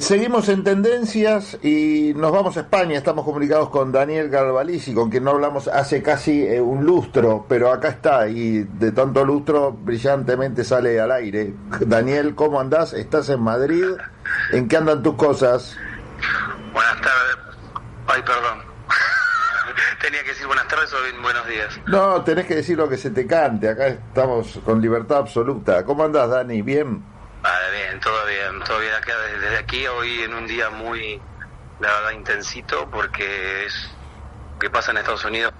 Seguimos en tendencias y nos vamos a España. Estamos comunicados con Daniel Galvalici, con quien no hablamos hace casi eh, un lustro, pero acá está y de tanto lustro brillantemente sale al aire. Daniel, ¿cómo andás? ¿Estás en Madrid? ¿En qué andan tus cosas? Buenas tardes. Ay, perdón. Tenía que decir buenas tardes o bien buenos días. No, tenés que decir lo que se te cante. Acá estamos con libertad absoluta. ¿Cómo andás, Dani? ¿Bien? Bien, todo bien, todo bien acá desde aquí, hoy en un día muy, la verdad, intensito, porque es lo que pasa en Estados Unidos,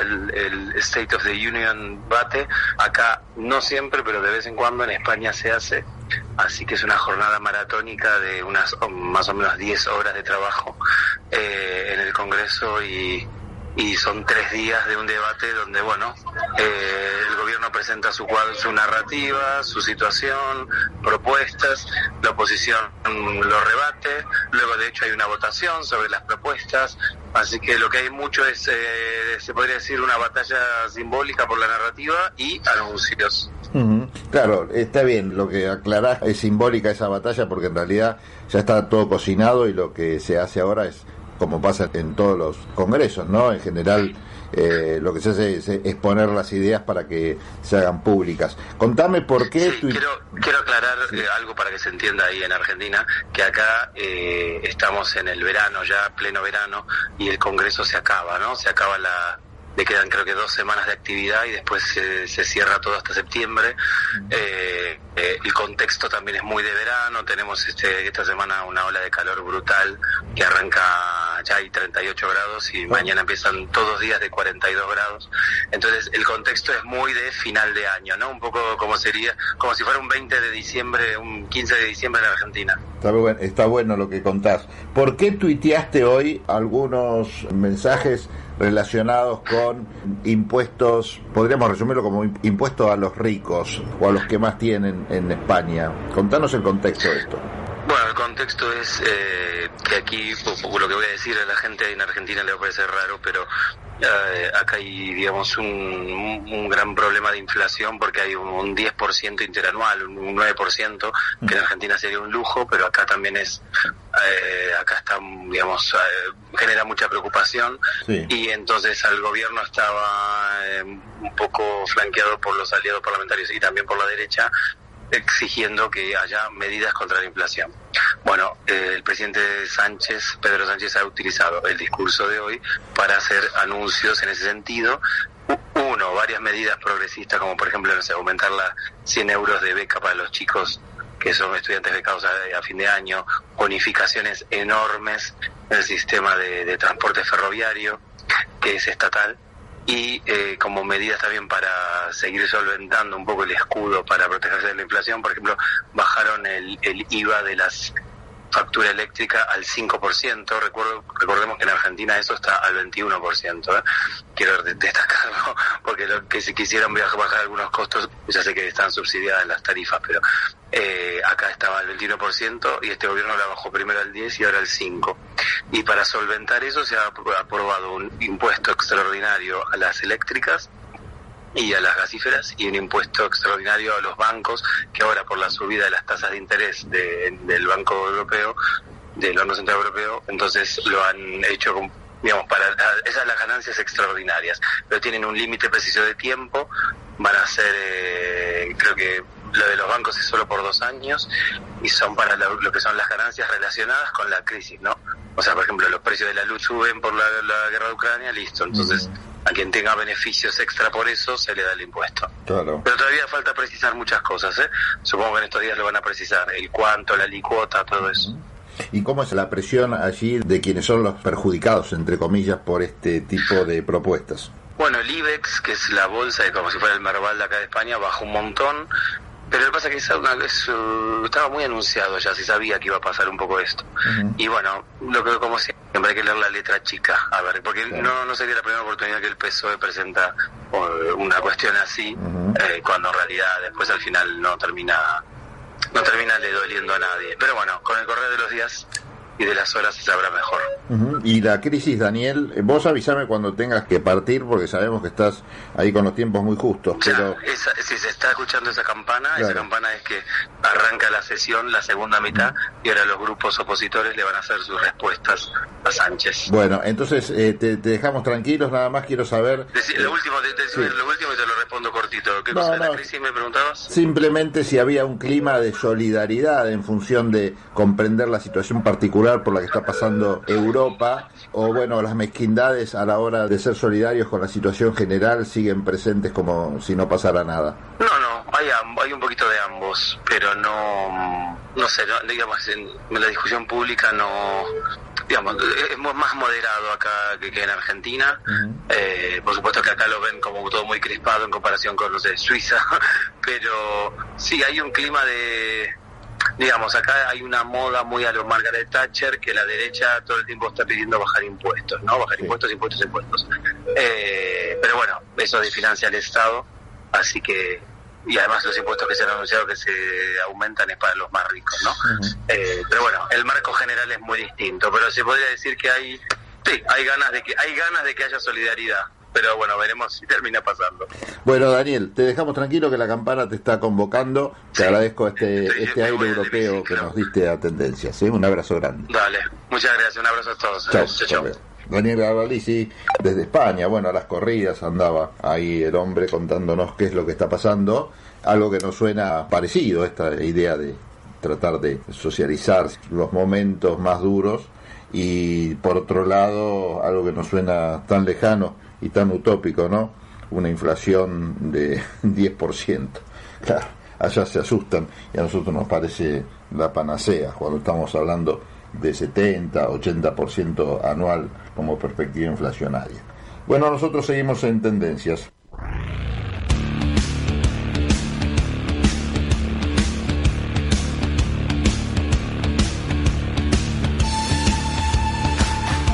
el, el State of the Union bate, acá no siempre, pero de vez en cuando en España se hace, así que es una jornada maratónica de unas oh, más o menos 10 horas de trabajo eh, en el Congreso y, y son tres días de un debate donde, bueno, eh, el gobierno presenta su cuadro, su narrativa, su situación, propuestas, la oposición lo rebate, luego de hecho hay una votación sobre las propuestas, así que lo que hay mucho es, eh, se podría decir, una batalla simbólica por la narrativa y anuncios. Ujú. Claro, está bien, lo que aclarás es simbólica esa batalla porque en realidad ya está todo cocinado y lo que se hace ahora es como pasa en todos los congresos, ¿no? En general eh, lo que se hace es exponer las ideas para que se hagan públicas. Contame por qué Sí, tu... quiero, quiero aclarar eh, algo para que se entienda ahí en Argentina, que acá eh, estamos en el verano, ya pleno verano, y el Congreso se acaba, ¿no? Se acaba la... Le quedan creo que dos semanas de actividad y después se, se cierra todo hasta septiembre. Eh, eh, el contexto también es muy de verano, tenemos este, esta semana una ola de calor brutal que arranca, ya hay 38 grados y mañana empiezan todos días de 42 grados. Entonces el contexto es muy de final de año, ¿no? Un poco como sería, como si fuera un 20 de diciembre, un 15 de diciembre en Argentina. Está bueno, está bueno lo que contás. ¿Por qué tuiteaste hoy algunos mensajes relacionados con impuestos, podríamos resumirlo como im- impuestos a los ricos o a los que más tienen en España? Contanos el contexto de esto. El contexto es eh, que aquí, lo que voy a decir a la gente en Argentina le va a parecer raro, pero eh, acá hay, digamos, un, un gran problema de inflación porque hay un, un 10% interanual, un, un 9%, que en Argentina sería un lujo, pero acá también es, eh, acá está, digamos, eh, genera mucha preocupación Sí. y entonces al gobierno estaba eh, un poco flanqueado por los aliados parlamentarios y también por la derecha exigiendo que haya medidas contra la inflación. Bueno, eh, el presidente Sánchez, Pedro Sánchez, ha utilizado el discurso de hoy para hacer anuncios en ese sentido. Uno, varias medidas progresistas, como por ejemplo, no aumentar las 100 euros de beca para los chicos que son estudiantes becados a, a fin de año, bonificaciones enormes en el sistema de transporte ferroviario, que es estatal, y eh, como medidas también para seguir solventando un poco el escudo para protegerse de la inflación, por ejemplo, bajaron el, el IVA de las factura eléctrica al 5%, recuerdo, recordemos que en Argentina eso está al 21%, ¿eh? quiero de- destacarlo, porque lo que si quisieran bajar algunos costos, ya sé que están subsidiadas las tarifas, pero eh, acá estaba al 21% y este gobierno la bajó primero al 10 y ahora al 5. Y para solventar eso se ha apro- aprobado un impuesto extraordinario a las eléctricas y a las gasíferas y un impuesto extraordinario a los bancos que ahora por la subida de las tasas de interés de- del Banco Europeo, del Banco Central Europeo, entonces lo han hecho digamos para esas las ganancias extraordinarias, pero tienen un límite preciso de tiempo, van a ser eh, creo que lo de los bancos es solo por dos años y son para lo, lo que son las ganancias relacionadas con la crisis, ¿no? O sea, por ejemplo, los precios de la luz suben por la, la guerra de Ucrania, listo. Entonces, a quien tenga beneficios extra por eso, se le da el impuesto. Claro. Pero todavía falta precisar muchas cosas, ¿eh? Supongo que en estos días lo van a precisar. El cuánto, la licuota, todo eso. ¿Y cómo es la presión allí de quienes son los perjudicados, entre comillas, por este tipo de propuestas? Bueno, el IBEX, que es la bolsa, de como si fuera el Merval de acá de España, bajó un montón. Pero lo que pasa es que esa una, es, uh, estaba muy anunciado ya, se sabía que iba a pasar un poco esto. Y bueno, lo que como siempre hay que leer la letra chica, a ver, porque no, no sería la primera oportunidad que el PSOE presenta uh, una cuestión así, eh, cuando en realidad después al final no termina no termina le doliendo a nadie. Pero bueno, con el correr de los días y de las horas se sabrá mejor. Y la crisis, Daniel, eh, vos avísame cuando tengas que partir porque sabemos que estás ahí con los tiempos muy justos. Ya, Pero esa- si se está escuchando esa campana, esa campana es que arranca la sesión, la segunda mitad, y ahora los grupos opositores le van a hacer sus respuestas a Sánchez. bueno, entonces eh, te, te dejamos tranquilos, nada más quiero saber. Eh, lo último, de- decime sí. lo último y te lo respondo cortito. ¿Qué No, cosa de la crisis me preguntabas? Simplemente si había un clima de solidaridad en función de comprender la situación particular por la que está pasando Europa, o bueno, las mezquindades a la hora de ser solidarios con la situación general siguen presentes como si no pasara nada. No, no, hay, hay un poquito de ambos, pero no, no sé, no, digamos, en, la discusión pública no, digamos, es más moderado acá que, que en Argentina. Eh, por supuesto que acá lo ven como todo muy crispado en comparación con, no sé, Suiza, pero sí, hay un clima de, digamos, acá hay una moda muy a lo Margaret Thatcher que la derecha todo el tiempo está pidiendo bajar impuestos, ¿no? Bajar Sí. impuestos, impuestos, impuestos. Eh, pero bueno, eso financia el Estado, así que, y además los impuestos que se han anunciado que se aumentan es para los más ricos, ¿no? Eh, pero bueno, el marco general es muy distinto, pero se podría decir que hay, sí, hay ganas de que, hay ganas de que haya solidaridad. Pero bueno, veremos si termina pasando. Bueno, Daniel, te dejamos tranquilo que la campana te está convocando. Te Sí. agradezco este, Estoy- este aire europeo que nos diste a tendencias. ¿sí? Un abrazo grande. Dale, muchas gracias, un abrazo a todos. Chao. Chao, chao. Daniel Garbalisi, desde España, bueno, a las corridas andaba ahí el hombre contándonos qué es lo que está pasando, algo que nos suena parecido, esta idea de tratar de socializar los momentos más duros y por otro lado, algo que nos suena tan lejano y tan utópico, ¿no? Una inflación de 10%. Claro, allá se asustan y a nosotros nos parece la panacea cuando estamos hablando de 70, 80% anual como perspectiva inflacionaria. Bueno, nosotros seguimos en tendencias.